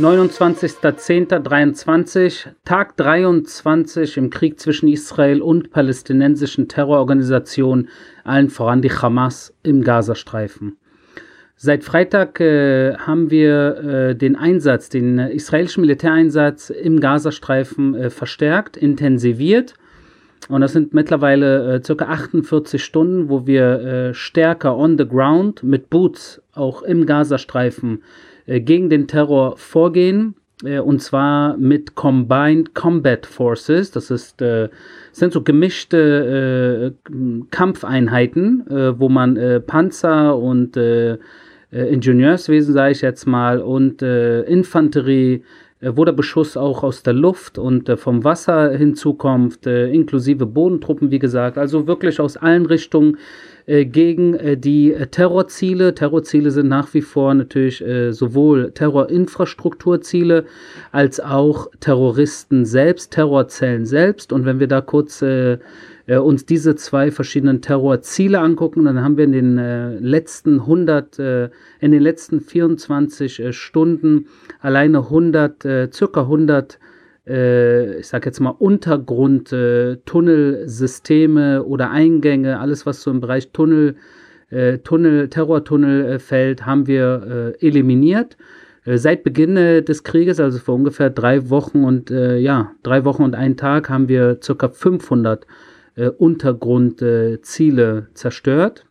29.10.23, Tag 23 im Krieg zwischen Israel und palästinensischen Terrororganisationen, allen voran die Hamas im Gazastreifen. Seit Freitag äh, haben wir äh, den Einsatz, den israelischen Militäreinsatz im Gazastreifen äh, verstärkt, intensiviert. Und das sind mittlerweile äh, circa 48 Stunden, wo wir äh, stärker on the ground mit Boots auch im Gazastreifen äh, gegen den Terror vorgehen. Äh, und zwar mit Combined Combat Forces. Das ist, äh, sind so gemischte Kampfeinheiten, wo man Panzer und Ingenieurswesen, sage ich jetzt mal, und Infanterie wo der Beschuss auch aus der Luft und äh, vom Wasser hinzukommt, äh, inklusive Bodentruppen, wie gesagt, also wirklich aus allen Richtungen äh, gegen äh, die äh, Terrorziele. Terrorziele sind nach wie vor natürlich äh, sowohl Terrorinfrastrukturziele als auch Terroristen selbst, Terrorzellen selbst. Und wenn wir da kurz uns diese zwei verschiedenen Terrorziele angucken, dann haben wir in den letzten 100, in den letzten 24 Stunden alleine 100, circa 100 äh, ich sage jetzt mal, Untergrund-Tunnelsysteme äh, oder Eingänge, alles, was so im Bereich Tunnel, äh, Tunnel, Terrortunnel äh, fällt, haben wir äh, eliminiert. Äh, seit Beginn des Krieges, also vor ungefähr drei Wochen und ja, drei Wochen und einen Tag, haben wir ca. 500 Untergrundziele zerstört.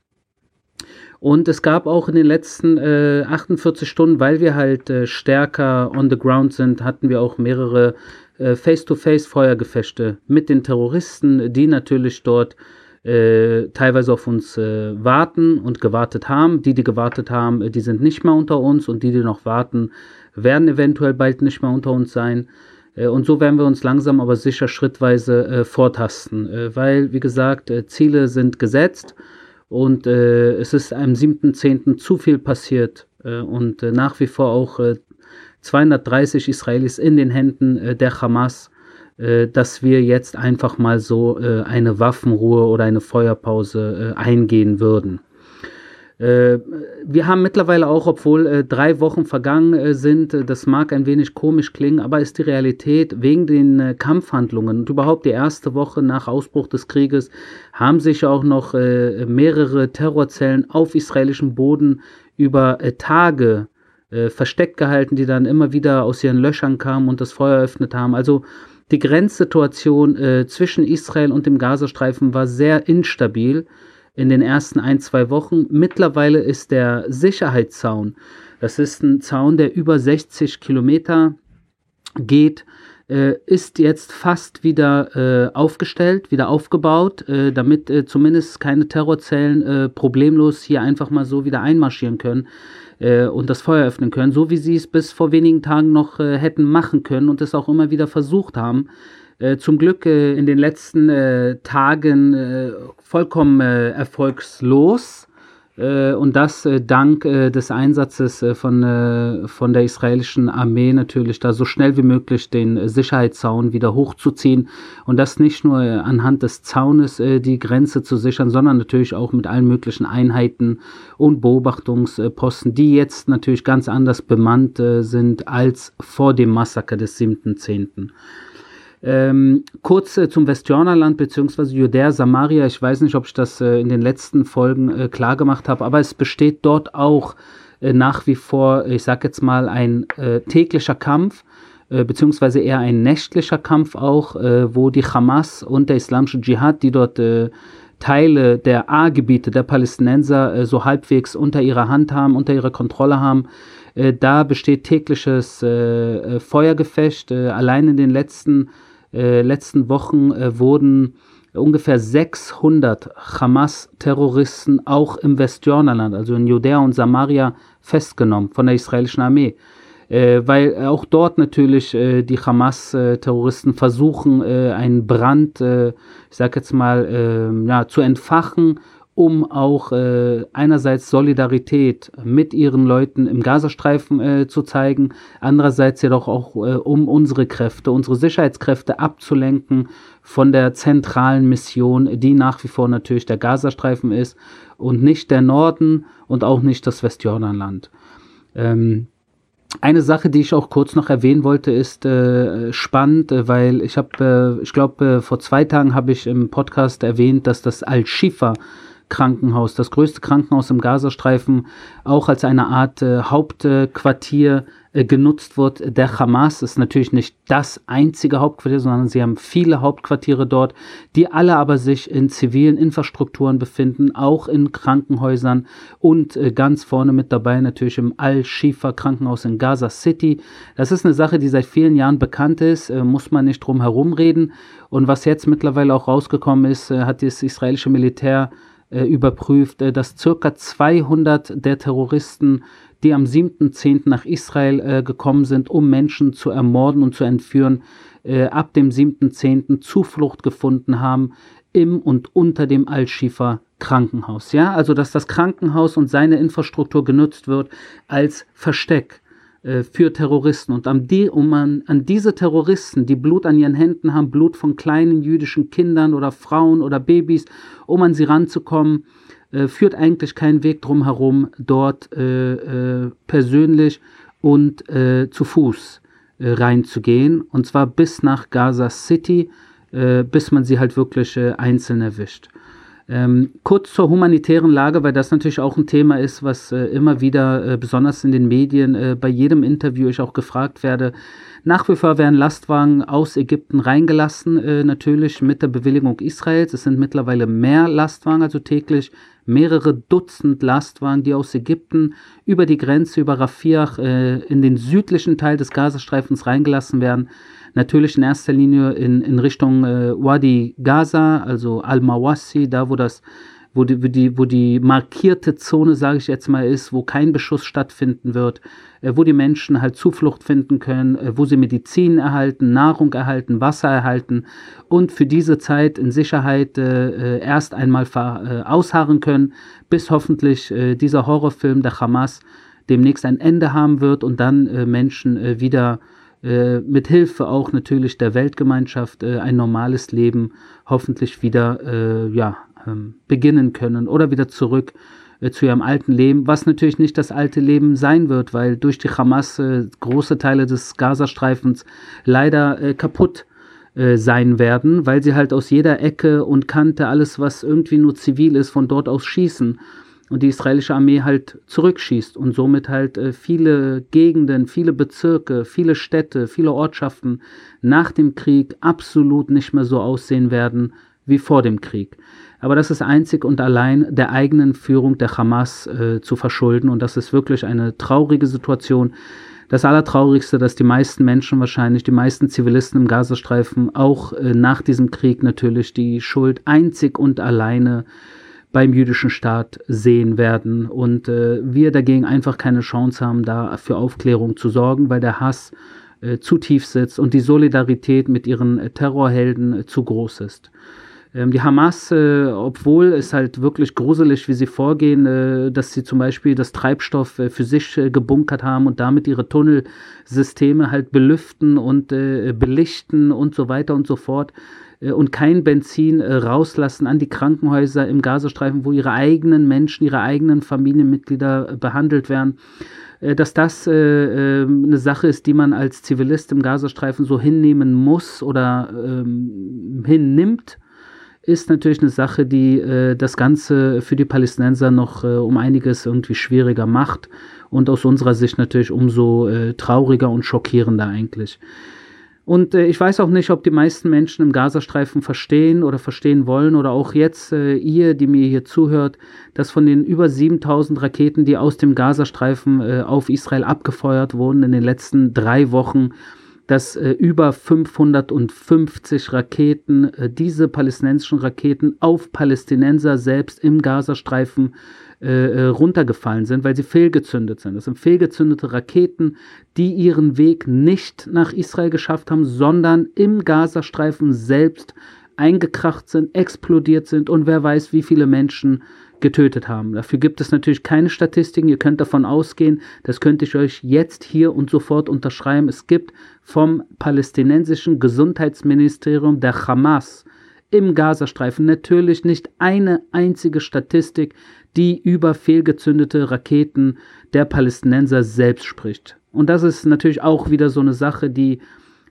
Und es gab auch in den letzten äh, 48 Stunden, weil wir halt äh, stärker on the ground sind, hatten wir auch mehrere Face-to-Face-Feuergefechte mit den Terroristen, die natürlich dort äh, teilweise auf uns äh, warten und gewartet haben. Die, die gewartet haben, äh, die sind nicht mehr unter uns und die, die noch warten, werden eventuell bald nicht mehr unter uns sein. Und so werden wir uns langsam aber sicher schrittweise äh, vortasten, äh, weil, wie gesagt, äh, Ziele sind gesetzt und äh, es ist am 7.10. zu viel passiert äh, und äh, nach wie vor auch 230 äh, Israelis in den Händen äh, der Hamas, äh, dass wir jetzt einfach mal so eine Waffenruhe oder eine Feuerpause eingehen würden. Äh, wir haben mittlerweile auch, obwohl äh, drei Wochen vergangen äh, sind, das mag ein wenig komisch klingen, aber ist die Realität, wegen den Kampfhandlungen und überhaupt die erste Woche nach Ausbruch des Krieges haben sich auch noch mehrere Terrorzellen auf israelischem Boden über Tage versteckt gehalten, die dann immer wieder aus ihren Löchern kamen und das Feuer eröffnet haben. Also die Grenzsituation zwischen Israel und dem Gazastreifen war sehr instabil in den ersten ein, zwei Wochen. Mittlerweile ist der Sicherheitszaun, das ist ein Zaun, der über 60 Kilometer geht, äh, ist jetzt fast wieder äh, aufgestellt, wieder aufgebaut, äh, damit äh, zumindest keine Terrorzellen äh, problemlos hier einfach mal so wieder einmarschieren können äh, und das Feuer öffnen können, so wie sie es bis vor wenigen Tagen noch hätten machen können und es auch immer wieder versucht haben. Zum Glück in den letzten Tagen vollkommen erfolgslos. Und das dank des Einsatzes von, von der israelischen Armee natürlich da so schnell wie möglich den Sicherheitszaun wieder hochzuziehen. Und das nicht nur anhand des Zaunes die Grenze zu sichern, sondern natürlich auch mit allen möglichen Einheiten und Beobachtungsposten, die jetzt natürlich ganz anders bemannt sind als vor dem Massaker des 7.10. Ähm, kurz äh, zum Westjordanland bzw. Judäa, Samaria. Ich weiß nicht, ob ich das äh, in den letzten Folgen äh, klar gemacht habe, aber es besteht dort auch äh, nach wie vor, ich sag jetzt mal, ein äh, täglicher Kampf äh, beziehungsweise eher ein nächtlicher Kampf auch, wo die Hamas und der islamische Dschihad, die dort Teile der A-Gebiete der Palästinenser so halbwegs unter ihrer Hand haben, unter ihrer Kontrolle haben, da besteht tägliches Feuergefecht. allein in den letzten äh, letzten Wochen äh, wurden ungefähr 600 Hamas-Terroristen auch im Westjordanland, also in Judäa und Samaria, festgenommen von der israelischen Armee. Äh, weil auch dort natürlich äh, die Hamas-Terroristen versuchen, äh, einen Brand, äh, ich sag jetzt mal, ähm, ja, zu entfachen um auch äh, einerseits Solidarität mit ihren Leuten im Gazastreifen äh, zu zeigen, andererseits jedoch auch äh, um unsere Kräfte, unsere Sicherheitskräfte abzulenken von der zentralen Mission, die nach wie vor natürlich der Gazastreifen ist und nicht der Norden und auch nicht das Westjordanland. Ähm, eine Sache, die ich auch kurz noch erwähnen wollte, ist äh, spannend, weil ich habe, äh, ich glaube, äh, vor zwei Tagen habe ich im Podcast erwähnt, dass das Al-Shifa Krankenhaus, das größte Krankenhaus im Gazastreifen, auch als eine Art äh, Hauptquartier äh, genutzt wird. Der Hamas ist natürlich nicht das einzige Hauptquartier, sondern sie haben viele Hauptquartiere dort, die alle aber sich in zivilen Infrastrukturen befinden, auch in Krankenhäusern und äh, ganz vorne mit dabei natürlich im Al-Shifa Krankenhaus in Gaza City. Das ist eine Sache, die seit vielen Jahren bekannt ist, äh, muss man nicht drum herum reden. Und was jetzt mittlerweile auch rausgekommen ist, hat das israelische Militär überprüft, dass circa 200 der Terroristen die am 7.10. nach Israel äh, gekommen sind, um Menschen zu ermorden und zu entführen, äh, ab dem 7.10. Zuflucht gefunden haben im und unter dem Al-Shifa Krankenhaus. Ja, also dass das Krankenhaus und seine Infrastruktur genutzt wird als Versteck äh, für Terroristen. Und an, die, um an, an diese Terroristen, die Blut an ihren Händen haben, Blut von kleinen jüdischen Kindern oder Frauen oder Babys, um an sie ranzukommen, äh, führt eigentlich kein Weg drum herum, dort äh, äh, persönlich und äh, zu Fuß reinzugehen. Und zwar bis nach Gaza City, bis man sie halt wirklich einzeln erwischt. Ähm, kurz zur humanitären Lage, weil das natürlich auch ein Thema ist, was äh, immer wieder, äh, besonders in den Medien, äh, bei jedem Interview ich auch gefragt werde. Nach wie vor werden Lastwagen aus Ägypten reingelassen, natürlich mit der Bewilligung Israels. Es sind mittlerweile mehr Lastwagen, also täglich mehrere Dutzend Lastwagen, die aus Ägypten über die Grenze, über Rafiach äh, in den südlichen Teil des Gazastreifens reingelassen werden. Natürlich in erster Linie in, in Richtung äh, Wadi Gaza, also Al-Mawassi, da wo das wo die, wo die, wo die markierte Zone, sage ich jetzt mal, ist, wo kein Beschuss stattfinden wird, äh, wo die Menschen halt Zuflucht finden können, äh, wo sie Medizin erhalten, Nahrung erhalten, Wasser erhalten und für diese Zeit in Sicherheit äh, äh erst einmal äh, ausharren können, bis hoffentlich äh, dieser Horrorfilm der Hamas demnächst ein Ende haben wird und dann Menschen wieder mit Hilfe auch natürlich der Weltgemeinschaft ein normales Leben hoffentlich wieder ja, ähm, beginnen können oder wieder zurück äh, zu ihrem alten Leben, was natürlich nicht das alte Leben sein wird, weil durch die Hamas äh, große Teile des Gazastreifens leider äh, kaputt äh, sein werden, weil sie halt aus jeder Ecke und Kante alles, was irgendwie nur zivil ist, von dort aus schießen und die israelische Armee halt zurückschießt und somit halt äh, viele Gegenden, viele Bezirke, viele Städte, viele Ortschaften nach dem Krieg absolut nicht mehr so aussehen werden wie vor dem Krieg. Aber das ist einzig und allein der eigenen Führung der Hamas äh, zu verschulden. Und das ist wirklich eine traurige Situation. Das Allertraurigste, dass die meisten Menschen wahrscheinlich, die meisten Zivilisten im Gazastreifen auch äh, nach diesem Krieg natürlich die Schuld einzig und alleine beim jüdischen Staat sehen werden und äh, wir dagegen einfach keine Chance haben, da für Aufklärung zu sorgen, weil der Hass äh, zu tief sitzt und die Solidarität mit ihren äh, Terrorhelden äh, zu groß ist. Ähm, die Hamas, äh, obwohl es halt wirklich gruselig, wie sie vorgehen, äh, dass sie zum Beispiel das Treibstoff äh, für sich äh, gebunkert haben und damit ihre Tunnelsysteme halt belüften und belichten und so weiter und so fort und kein Benzin rauslassen an die Krankenhäuser im Gazastreifen, wo ihre eigenen Menschen, ihre eigenen Familienmitglieder behandelt werden dass das äh, ähm, eine Sache ist, die man als Zivilist im Gazastreifen so hinnehmen muss oder ähm, hinnimmt ist natürlich eine Sache, die äh, das Ganze für die Palästinenser noch äh, um einiges irgendwie schwieriger macht und aus unserer Sicht natürlich umso äh, trauriger und schockierender eigentlich. Und äh, ich weiß auch nicht, ob die meisten Menschen im Gazastreifen verstehen oder verstehen wollen oder auch jetzt äh, ihr, die mir hier zuhört, dass von den über 7000 Raketen, die aus dem Gazastreifen äh, auf Israel abgefeuert wurden in den letzten drei Wochen, dass äh, über 550 Raketen, äh, diese palästinensischen Raketen auf Palästinenser selbst im Gazastreifen äh, äh, runtergefallen sind, weil sie fehlgezündet sind. Das sind fehlgezündete Raketen, die ihren Weg nicht nach Israel geschafft haben, sondern im Gazastreifen selbst eingekracht sind, explodiert sind und wer weiß, wie viele Menschen getötet haben. Dafür gibt es natürlich keine Statistiken. Ihr könnt davon ausgehen, das könnte ich euch jetzt hier und sofort unterschreiben. Es gibt vom palästinensischen Gesundheitsministerium der Hamas im Gazastreifen. Natürlich nicht eine einzige Statistik, die über fehlgezündete Raketen der Palästinenser selbst spricht. Und das ist natürlich auch wieder so eine Sache, die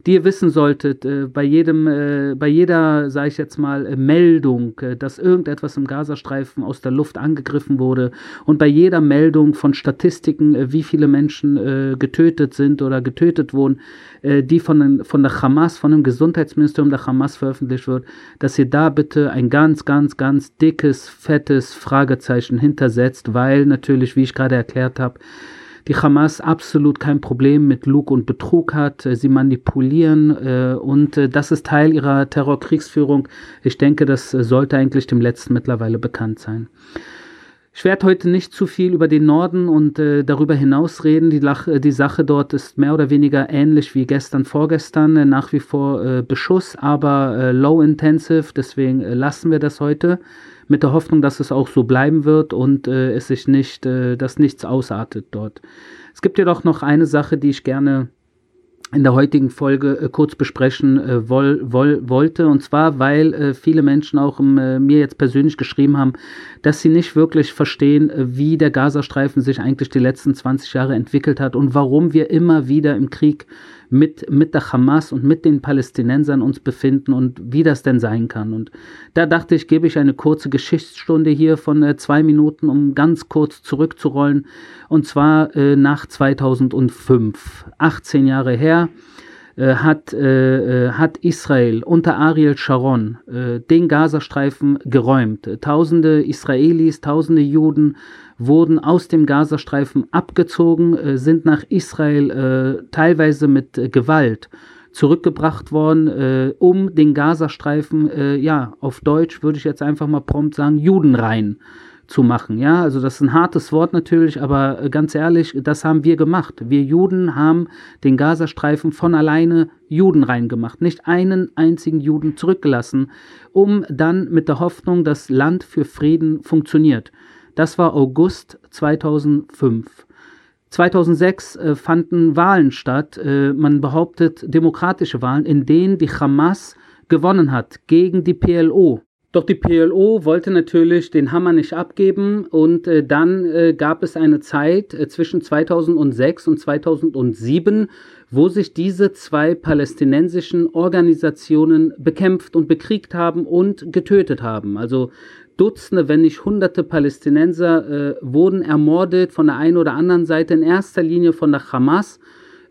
die ihr wissen solltet, äh, bei jedem, äh, bei jeder, sage ich jetzt mal, äh, Meldung, äh, dass irgendetwas im Gazastreifen aus der Luft angegriffen wurde und bei jeder Meldung von Statistiken, äh, wie viele Menschen äh, getötet sind oder getötet wurden, die von, von der Hamas, von dem Gesundheitsministerium der Hamas veröffentlicht wird, dass ihr da bitte ein ganz, ganz, ganz dickes, fettes Fragezeichen hintersetzt, weil natürlich, wie ich gerade erklärt habe, die Hamas absolut kein Problem mit Lug und Betrug hat. Äh, sie manipulieren äh, und äh, das ist Teil ihrer Terrorkriegsführung. Ich denke, das äh, sollte eigentlich dem Letzten mittlerweile bekannt sein. Ich werde heute nicht zu viel über den Norden und äh, darüber hinaus reden. Die, Lach, die, Sache dort ist mehr oder weniger ähnlich wie gestern, vorgestern. Äh, nach wie vor äh, Beschuss, aber low intensive. Deswegen lassen wir das heute mit der Hoffnung, dass es auch so bleiben wird und äh, es sich nicht, äh, dass nichts ausartet dort. Es gibt jedoch noch eine Sache, die ich gerne in der heutigen Folge äh, kurz besprechen äh, woll, woll, wollte. Und zwar, weil äh, viele Menschen auch äh, mir jetzt persönlich geschrieben haben, dass sie nicht wirklich verstehen, äh, wie der Gazastreifen sich eigentlich die letzten 20 Jahre entwickelt hat und warum wir immer wieder im Krieg mit, mit der Hamas und mit den Palästinensern uns befinden und wie das denn sein kann. Und da dachte ich, gebe ich eine kurze Geschichtsstunde hier von äh, zwei Minuten, um ganz kurz zurückzurollen. Und zwar äh, nach 2005, 18 Jahre her äh, hat, äh, äh, hat Israel unter Ariel Sharon äh, den Gazastreifen geräumt. Tausende Israelis, tausende Juden wurden aus dem Gazastreifen abgezogen, äh, sind nach Israel äh, teilweise mit äh, Gewalt zurückgebracht worden, äh, um den Gazastreifen, äh, ja, auf Deutsch würde ich jetzt einfach mal prompt sagen, Judenrein zu machen. Ja, also das ist ein hartes Wort natürlich, aber ganz ehrlich, das haben wir gemacht. Wir Juden haben den Gazastreifen von alleine Judenrein gemacht, nicht einen einzigen Juden zurückgelassen, um dann mit der Hoffnung, dass Land für Frieden funktioniert. Das war August 2005. 2006 äh, fanden Wahlen statt, äh, man behauptet demokratische Wahlen, in denen die Hamas gewonnen hat gegen die PLO. Doch die PLO wollte natürlich den Hammer nicht abgeben und äh, dann äh, gab es eine Zeit äh, zwischen 2006 und 2007, wo sich diese zwei palästinensischen Organisationen bekämpft und bekriegt haben und getötet haben. Also Dutzende, wenn nicht hunderte Palästinenser äh, wurden ermordet von der einen oder anderen Seite, in erster Linie von der Hamas.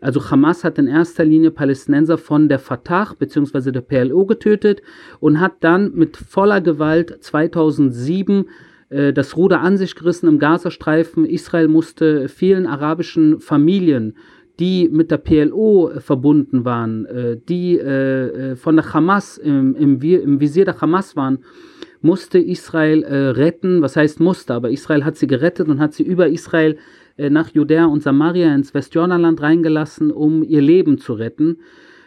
Also Hamas hat in erster Linie Palästinenser von der Fatah bzw. der PLO getötet und hat dann mit voller Gewalt 2007 äh, das Ruder an sich gerissen im Gazastreifen. Israel musste vielen arabischen Familien die mit der PLO verbunden waren, äh, die äh, von der Hamas im, im Visier der Hamas waren, musste Israel äh, retten. Was heißt musste, aber Israel hat sie gerettet und hat sie über Israel äh, nach Judäa und Samaria ins Westjordanland reingelassen, um ihr Leben zu retten.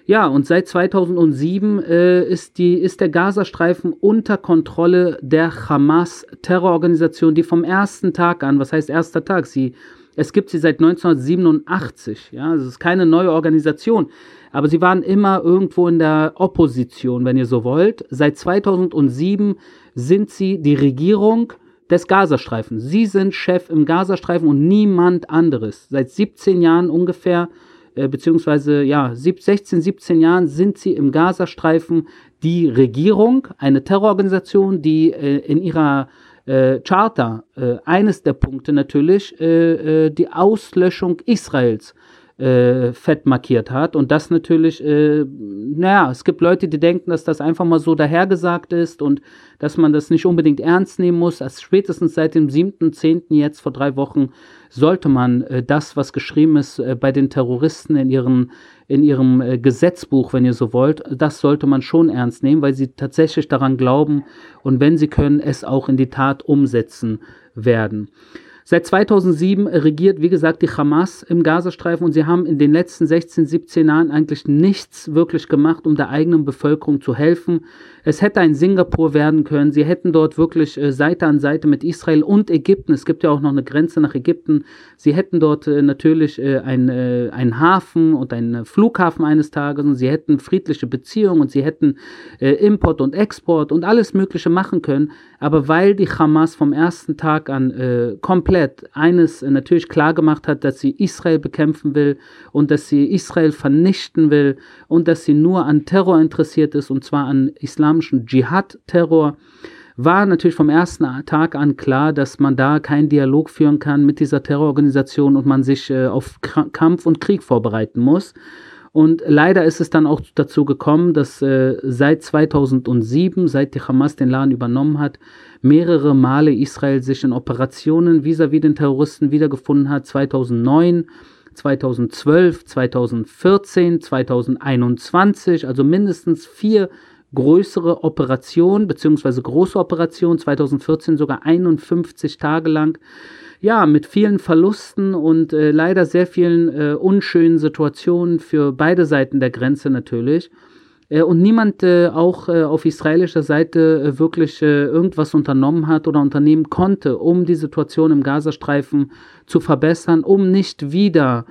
Ja, und seit 2007 äh, ist, die, ist der Gazastreifen unter Kontrolle der Hamas-Terrororganisation, die vom ersten Tag an, was heißt erster Tag, sie, es gibt sie seit 1987, ja, also es ist keine neue Organisation, aber sie waren immer irgendwo in der Opposition, wenn ihr so wollt. Seit 2007 sind sie die Regierung des Gazastreifens. Sie sind Chef im Gazastreifen und niemand anderes. Seit 17 Jahren ungefähr, äh, beziehungsweise ja, 16, 17 Jahren sind sie im Gazastreifen die Regierung, eine Terrororganisation, die äh, in ihrer äh, Charta äh, eines der Punkte natürlich äh, äh, die Auslöschung Israels äh, fett markiert hat. Und das natürlich, äh, naja, es gibt Leute, die denken, dass das einfach mal so dahergesagt ist und dass man das nicht unbedingt ernst nehmen muss. Also spätestens seit dem 7.10. jetzt vor drei Wochen sollte man äh, das, was geschrieben ist äh, bei den Terroristen in, ihren, in ihrem äh, Gesetzbuch, wenn ihr so wollt, das sollte man schon ernst nehmen, weil sie tatsächlich daran glauben und wenn sie können, es auch in die Tat umsetzen werden. Seit 2007 regiert, wie gesagt, die Hamas im Gazastreifen und sie haben in den letzten 16, 17 Jahren eigentlich nichts wirklich gemacht, um der eigenen Bevölkerung zu helfen. Es hätte ein Singapur werden können. Sie hätten dort wirklich äh, Seite an Seite mit Israel und Ägypten, es gibt ja auch noch eine Grenze nach Ägypten, sie hätten dort äh, natürlich äh, ein, äh, einen Hafen und einen Flughafen eines Tages und sie hätten friedliche Beziehungen und sie hätten Import und Export und alles Mögliche machen können. Aber weil die Hamas vom ersten Tag an äh, komplett eines natürlich klar gemacht hat, dass sie Israel bekämpfen will und dass sie Israel vernichten will und dass sie nur an Terror interessiert ist und zwar an islamischen Dschihad-Terror, war natürlich vom ersten Tag an klar, dass man da keinen Dialog führen kann mit dieser Terrororganisation und man sich äh, auf Kampf und Krieg vorbereiten muss. Und leider ist es dann auch dazu gekommen, dass äh, seit 2007, seit die Hamas den Laden übernommen hat, mehrere Male Israel sich in Operationen vis-à-vis -vis den Terroristen wiedergefunden hat. 2009, 2012, 2014, 2021, also mindestens vier größere Operationen, beziehungsweise große Operationen, 2014 sogar 51 Tage lang ja, mit vielen Verlusten und äh, leider sehr vielen äh, unschönen Situationen für beide Seiten der Grenze natürlich. Äh, und niemand äh, auch äh, auf israelischer Seite äh, wirklich irgendwas unternommen hat oder unternehmen konnte, um die Situation im Gazastreifen zu verbessern, um nicht wieder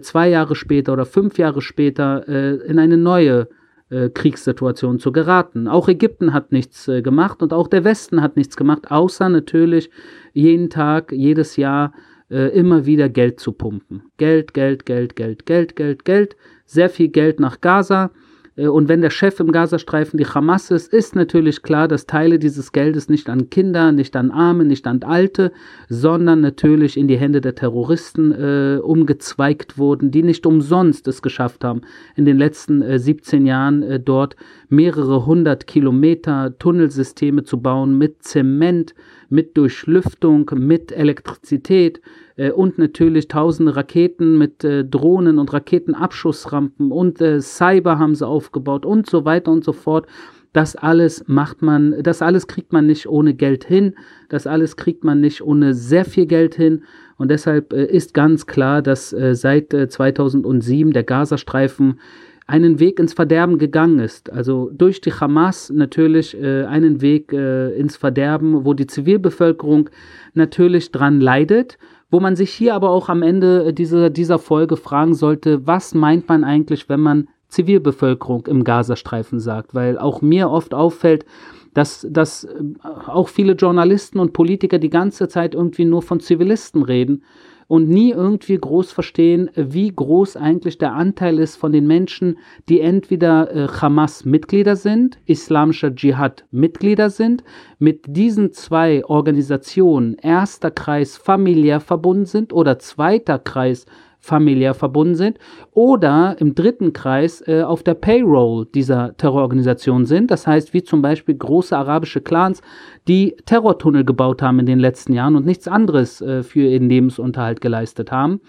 zwei Jahre später oder fünf Jahre später in eine neue äh, Kriegssituation zu geraten. Auch Ägypten hat nichts äh, gemacht und auch der Westen hat nichts gemacht, außer natürlich jeden Tag, jedes Jahr äh, immer wieder Geld zu pumpen. Geld, Geld, Geld, Geld, Geld, Geld, Geld, sehr viel Geld nach Gaza und wenn der Chef im Gazastreifen die Hamas ist, ist natürlich klar, dass Teile dieses Geldes nicht an Kinder, nicht an Arme, nicht an Alte, sondern natürlich in die Hände der Terroristen äh, umgezweigt wurden, die nicht umsonst es geschafft haben, in den letzten äh, 17 Jahren äh, dort mehrere hundert Kilometer Tunnelsysteme zu bauen mit Zement, mit Durchlüftung, mit Elektrizität äh, und natürlich tausende Raketen mit äh, Drohnen und Raketenabschussrampen und äh, Cyber haben sie aufgebaut und so weiter und so fort. Das alles macht man, das alles kriegt man nicht ohne Geld hin, das alles kriegt man nicht ohne sehr viel Geld hin. Und deshalb äh, ist ganz klar, dass äh, seit 2007 äh, der Gazastreifen einen Weg ins Verderben gegangen ist. Also durch die Hamas natürlich äh, einen Weg äh, ins Verderben, wo die Zivilbevölkerung natürlich dran leidet, wo man sich hier aber auch am Ende dieser, dieser Folge fragen sollte, was meint man eigentlich, wenn man Zivilbevölkerung im Gazastreifen sagt? Weil auch mir oft auffällt, dass, dass äh, auch viele Journalisten und Politiker die ganze Zeit irgendwie nur von Zivilisten reden und nie irgendwie groß verstehen, wie groß eigentlich der Anteil ist von den Menschen, die entweder äh, Hamas-Mitglieder sind, islamischer Dschihad-Mitglieder sind, mit diesen zwei Organisationen erster Kreis familiär verbunden sind oder zweiter Kreis familiär verbunden sind oder im dritten Kreis äh, auf der Payroll dieser Terrororganisation sind. Das heißt, wie zum Beispiel große arabische Clans, die Terrortunnel gebaut haben in den letzten Jahren und nichts anderes äh, für ihren Lebensunterhalt geleistet haben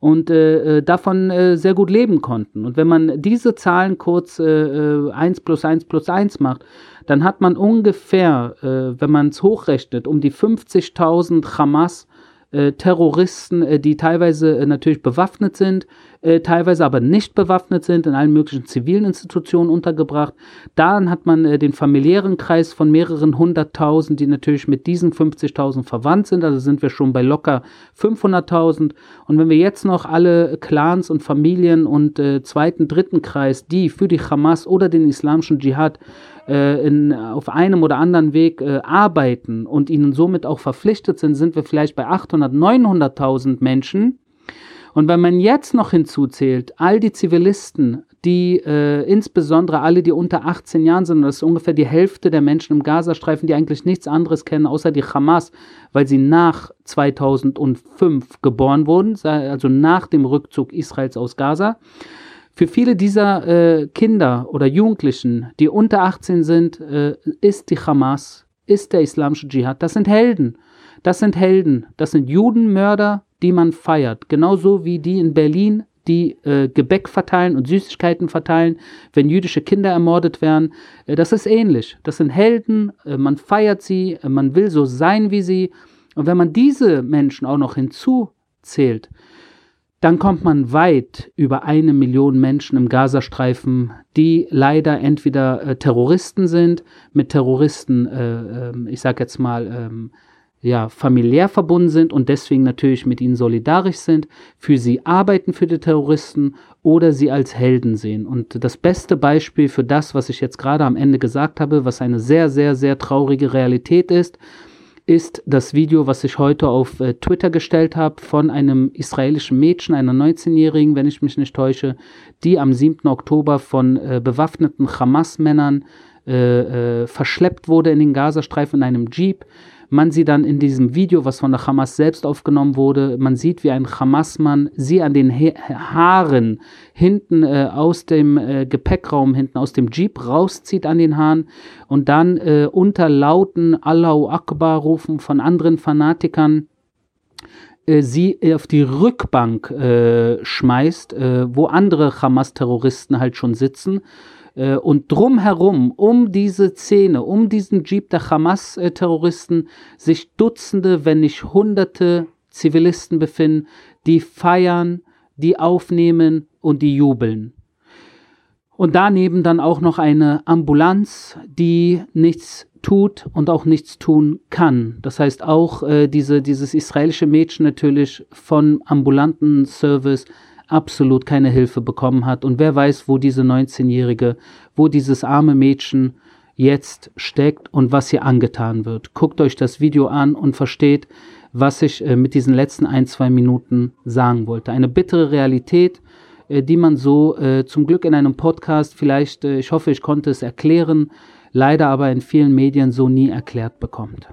und äh, äh, davon äh, sehr gut leben konnten. Und wenn man diese Zahlen kurz äh, 1 äh, plus 1 plus 1 macht, dann hat man ungefähr, äh, wenn man es hochrechnet, um die 50.000 Hamas Terroristen, äh, die teilweise äh, natürlich bewaffnet sind, äh, teilweise aber nicht bewaffnet sind, in allen möglichen zivilen Institutionen untergebracht. Dann hat man äh, den familiären Kreis von mehreren hunderttausend, die natürlich mit diesen 50.000 verwandt sind. Also sind wir schon bei locker 500.000. Und wenn wir jetzt noch alle Clans und Familien und äh, zweiten, dritten Kreis, die für die Hamas oder den islamischen Dschihad äh, in, auf einem oder anderen Weg äh, arbeiten und ihnen somit auch verpflichtet sind, sind wir vielleicht bei 800, 900.000 Menschen. Und wenn man jetzt noch hinzuzählt, all die Zivilisten, die äh, insbesondere alle, die unter 18 Jahren sind, das ist ungefähr die Hälfte der Menschen im Gazastreifen, die eigentlich nichts anderes kennen, außer die Hamas, weil sie nach 2005 geboren wurden, also nach dem Rückzug Israels aus Gaza. Für viele dieser äh, Kinder oder Jugendlichen, die unter 18 sind, äh, ist die Hamas, ist der islamische Dschihad. Das sind Helden. Das sind Helden. Das sind Judenmörder, die man feiert. Genauso wie die in Berlin, die äh, Gebäck verteilen und Süßigkeiten verteilen, wenn jüdische Kinder ermordet werden. Äh, das ist ähnlich. Das sind Helden. Äh, man feiert sie. Äh, man will so sein wie sie. Und wenn man diese Menschen auch noch hinzuzählt, dann kommt man weit über eine Million Menschen im Gazastreifen, die leider entweder äh, Terroristen sind, mit Terroristen, äh, äh, ich sag jetzt mal, ähm, ja, familiär verbunden sind und deswegen natürlich mit ihnen solidarisch sind, für sie arbeiten für die Terroristen oder sie als Helden sehen. Und das beste Beispiel für das, was ich jetzt gerade am Ende gesagt habe, was eine sehr, sehr, sehr traurige Realität ist, ist das Video, was ich heute auf äh, Twitter gestellt habe, von einem israelischen Mädchen, einer 19-Jährigen, wenn ich mich nicht täusche, die am 7. Oktober von äh, bewaffneten Hamas-Männern äh, äh, verschleppt wurde in den Gazastreifen in einem Jeep man sie dann in diesem Video, was von der Hamas selbst aufgenommen wurde, man sieht, wie ein Hamas-Mann sie an den Haaren hinten äh, aus dem äh, Gepäckraum, hinten aus dem Jeep rauszieht an den Haaren und dann äh, unter lauten Allahu Akbar rufen von anderen Fanatikern äh, sie auf die Rückbank äh, schmeißt, äh, wo andere Hamas-Terroristen halt schon sitzen äh, und drumherum, um diese Szene, um diesen Jeep der Hamas-Terroristen, sich Dutzende, wenn nicht Hunderte Zivilisten befinden, die feiern, die aufnehmen und die jubeln. Und daneben dann auch noch eine Ambulanz, die nichts tut und auch nichts tun kann. Das heißt auch äh, diese, dieses israelische Mädchen natürlich von ambulanten Service absolut keine Hilfe bekommen hat. Und wer weiß, wo diese 19-Jährige, wo dieses arme Mädchen jetzt steckt und was ihr angetan wird. Guckt euch das Video an und versteht, was ich äh, mit diesen letzten ein, zwei Minuten sagen wollte. Eine bittere Realität, äh, die man so äh, zum Glück in einem Podcast vielleicht, ich hoffe, ich konnte es erklären, leider aber in vielen Medien so nie erklärt bekommt.